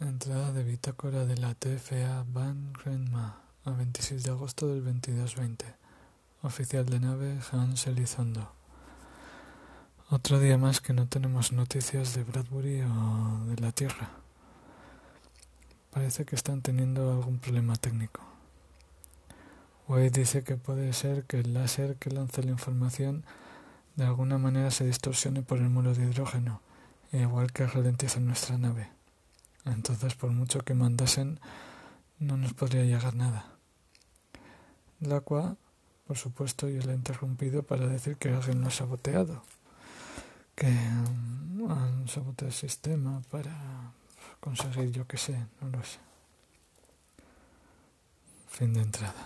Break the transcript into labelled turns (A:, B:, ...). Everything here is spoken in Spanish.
A: Entrada de bitácora de la TFA Van Renma a 26 de agosto del 2220. Oficial de nave Hans Elizondo. Otro día más que no tenemos noticias de Bradbury o de la Tierra. Parece que están teniendo algún problema técnico. Wade dice que puede ser que el láser que lanza la información de alguna manera se distorsione por el muro de hidrógeno, igual que ralentiza nuestra nave. Entonces, por mucho que mandasen, no nos podría llegar nada. La cual, por supuesto, yo le he interrumpido para decir que alguien lo ha saboteado. Que um, han saboteado el sistema para conseguir, yo qué sé, no lo sé. Fin de entrada.